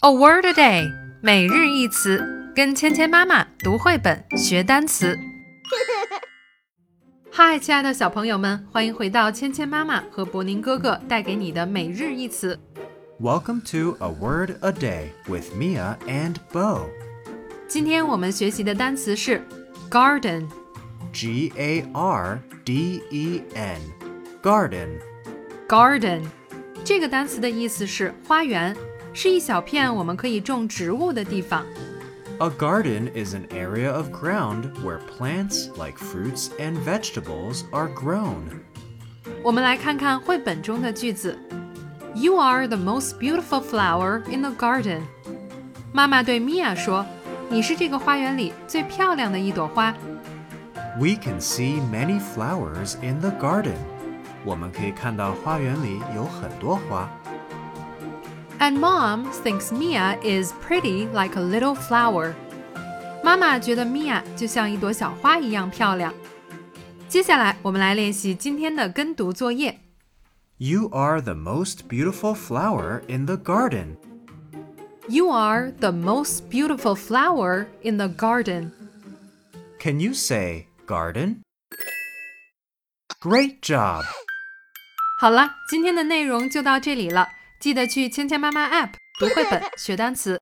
A word a day，每日一词，跟芊芊妈妈读绘本学单词。嗨，亲爱的小朋友们，欢迎回到芊芊妈妈和博宁哥哥带给你的每日一词。Welcome to A Word a Day with Mia and Bo. 今天我们学习的单词是 garden。 G A R D E N. Garden. garden 这个单词的意思是花园， 是一小片我们可以种植物的地方。 A garden is an area of ground where plants like fruits and vegetables are grown. 我们来看看绘本中的句子。You are the most beautiful flower in the garden。妈妈对米娅说：“你是这个花园里最漂亮的一朵花。 We can see many flowers in the garden. 我们可以看到花园里有很多花。 And mom thinks Mia is pretty like a little flower。妈妈觉得米娅就像一朵小花一样漂亮。接下来，我们来练习今天的跟读作业。 You are the most beautiful flower in the garden. You are the most beautiful flower in the garden. Can you say garden? Great job! 好了，今天的内容就到这里了。 记得去芊芊妈妈 App 读绘本学单词。